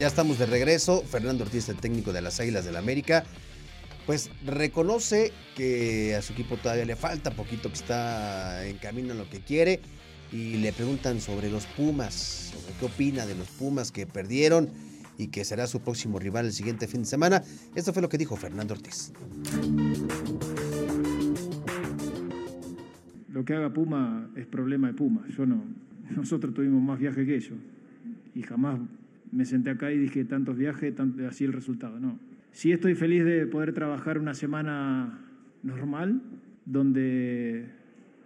Ya estamos de regreso. Fernando Ortiz, el técnico de las Águilas del la América, pues reconoce que a su equipo todavía le falta poquito, que está en camino en lo que quiere. Y le preguntan sobre los Pumas, sobre qué opina de los Pumas que perdieron y que será su próximo rival el siguiente fin de semana. Esto fue lo que dijo Fernando Ortiz. Lo que haga Puma es problema de Puma. Yo no. Nosotros tuvimos más viajes que ellos. Y jamás me senté acá y dije tantos viajes, así el resultado. No. Sí estoy feliz de poder trabajar una semana normal, donde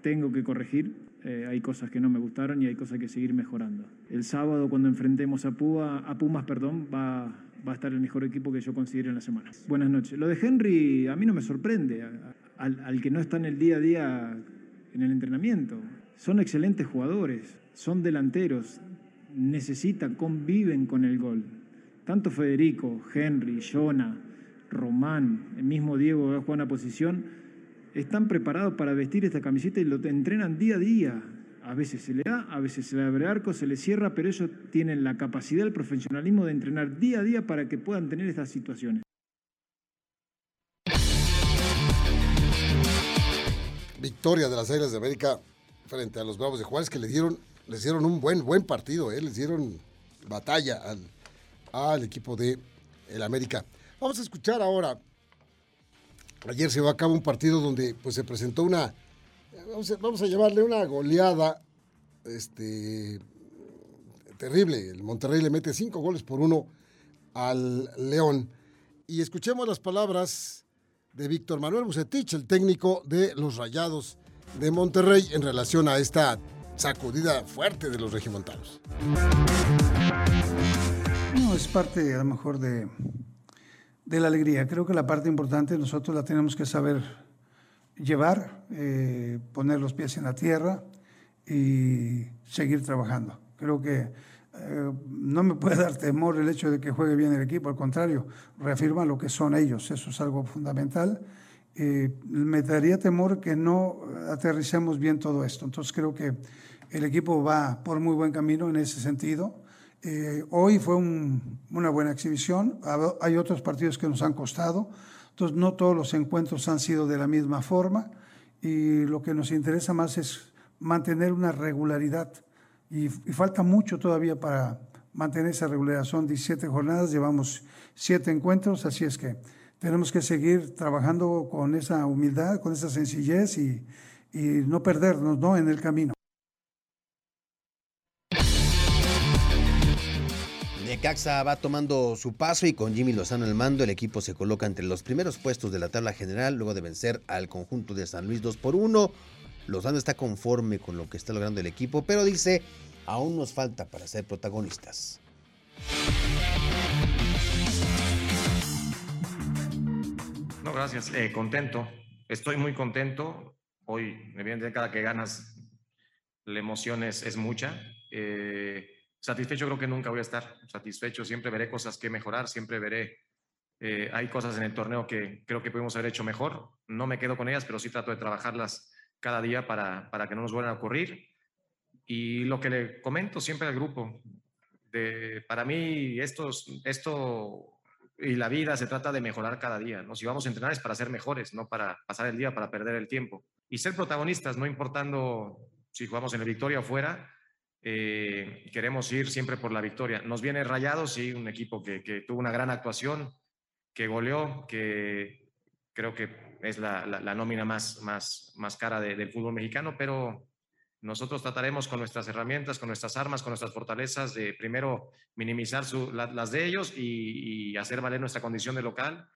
tengo que corregir. Eh, hay cosas que no me gustaron y hay cosas que seguir mejorando. El sábado, cuando enfrentemos a, a Pumas, perdón, va, va a estar el mejor equipo que yo considero en la semana. Buenas noches. Lo de Henry a mí no me sorprende, al que no está en el día a día en el entrenamiento. Son excelentes jugadores, son delanteros, necesitan, conviven con el gol. Tanto Federico, Henry, Jonah, Román, el mismo Diego que juega una posición, están preparados para vestir esta camiseta y lo entrenan día a día. A veces se le da, a veces se le abre arco, se le cierra, pero ellos tienen la capacidad, el profesionalismo de entrenar día a día para que puedan tener estas situaciones. Victoria de las Águilas de América frente a los Bravos de Juárez que le dieron les dieron un buen, buen partido, ¿eh? les dieron batalla al, al equipo de el América. Vamos a escuchar ahora. Ayer se va a cabo un partido donde pues, se presentó una, vamos a, vamos a llamarle una goleada este, terrible. El Monterrey le mete cinco goles por uno al León. Y escuchemos las palabras de Víctor Manuel Bucetich, el técnico de los Rayados de Monterrey, en relación a esta sacudida fuerte de los regimontanos. No, es parte a lo mejor de, de la alegría. Creo que la parte importante nosotros la tenemos que saber llevar, eh, poner los pies en la tierra y seguir trabajando. Creo que eh, no me puede dar temor el hecho de que juegue bien el equipo, al contrario, reafirma lo que son ellos, eso es algo fundamental. Me daría temor que no aterricemos bien todo esto. Entonces creo que el equipo va por muy buen camino en ese sentido. Eh, hoy fue una buena exhibición, hay otros partidos que nos han costado, entonces no todos los encuentros han sido de la misma forma y lo que nos interesa más es mantener una regularidad y, y falta mucho todavía para mantener esa regularidad. Son 17 jornadas, llevamos 7 encuentros, así es que tenemos que seguir trabajando con esa humildad, con esa sencillez y, y no perdernos ¿no? en el camino. Necaxa va tomando su paso y con Jimmy Lozano al mando el equipo se coloca entre los primeros puestos de la tabla general luego de vencer al conjunto de San Luis 2 por 1. Lozano está conforme con lo que está logrando el equipo, pero dice, aún nos falta para ser protagonistas. Gracias. Eh, contento. Estoy muy contento. Hoy, evidentemente, cada que ganas, la emoción es, es mucha. Eh, satisfecho creo que nunca voy a estar. Satisfecho, siempre veré cosas que mejorar, siempre veré. Eh, hay cosas en el torneo que creo que pudimos haber hecho mejor. No me quedo con ellas, pero sí trato de trabajarlas cada día para, para que no nos vuelvan a ocurrir. Y lo que le comento siempre al grupo, de, para mí estos, esto y la vida se trata de mejorar cada día. ¿no? Si vamos a entrenar es para ser mejores, no para pasar el día, para perder el tiempo. Y ser protagonistas, no importando si jugamos en el Victoria o fuera, eh, queremos ir siempre por la victoria. Nos viene Rayados, sí, un equipo que, que tuvo una gran actuación, que goleó, que creo que es la, la, la nómina más, más, más cara de, del fútbol mexicano, pero nosotros trataremos con nuestras herramientas, con nuestras armas, con nuestras fortalezas, de primero minimizar las de ellos y hacer valer nuestra condición de local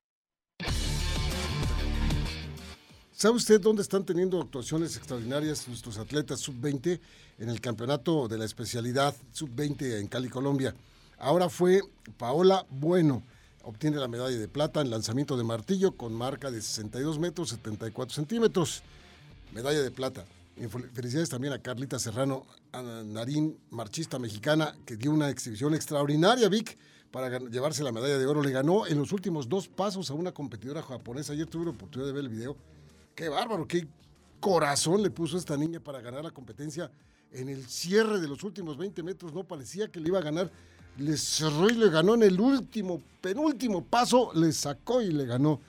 ¿Sabe usted dónde están teniendo actuaciones extraordinarias nuestros atletas sub-20 en el campeonato de la especialidad sub-20 en Cali, Colombia? Ahora fue Paola Bueno, obtiene la medalla de plata en lanzamiento de martillo con marca de 62 metros 74 centímetros. Medalla de plata. Felicidades también a Carlita Serrano, a Narín, marchista mexicana, que dio una exhibición extraordinaria, Vic, para llevarse la medalla de oro. Le ganó en los últimos dos pasos a una competidora japonesa. Ayer tuve la oportunidad de ver el video Qué bárbaro, qué corazón le puso esta niña para ganar la competencia en el cierre de los últimos 20 metros. No parecía que le iba a ganar. le cerró y le ganó en el último, penúltimo paso, le sacó y le ganó.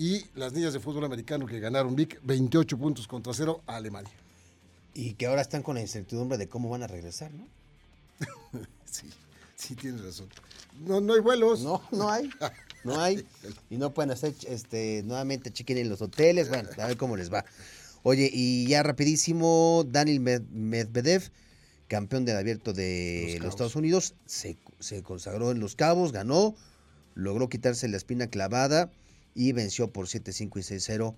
Y las niñas de fútbol americano que ganaron Vic 28 puntos contra cero a Alemania. Y que ahora están con la incertidumbre de cómo van a regresar, ¿no? Sí, sí tienes razón. No, no hay vuelos. No, no hay. No hay. Y no pueden hacer este nuevamente check-in en los hoteles. Bueno, a ver cómo les va. Oye, y ya rapidísimo, Daniel Med- Medvedev, campeón del abierto de Los los. Estados Unidos, se, se consagró en Los Cabos, ganó, logró quitarse la espina clavada y venció por 7-5 y 6-0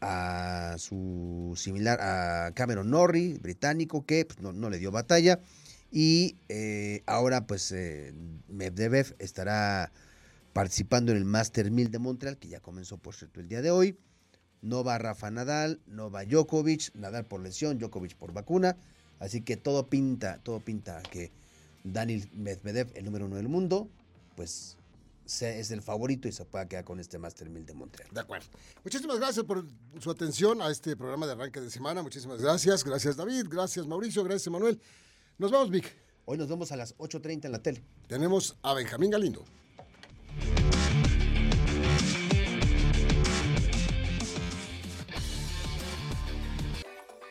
a su similar, a Cameron Norrie, británico, que pues, no, no le dio batalla. Y eh, ahora, pues, eh, Medvedev estará participando en el Master 1000 de Montreal, que ya comenzó, por cierto, el día de hoy. No va Rafa Nadal, no va Djokovic, Nadal por lesión, Djokovic por vacuna. Así que todo pinta, todo pinta que Daniel Medvedev, el número uno del mundo, pues es el favorito y se pueda quedar con este Master 1000 de Montreal. De acuerdo. Muchísimas gracias por su atención a este programa de arranque de semana. Muchísimas gracias. Gracias David, gracias Mauricio, gracias Manuel. Nos vamos, Vic. Hoy nos vemos a las 8.30 en la tele. Tenemos a Benjamín Galindo.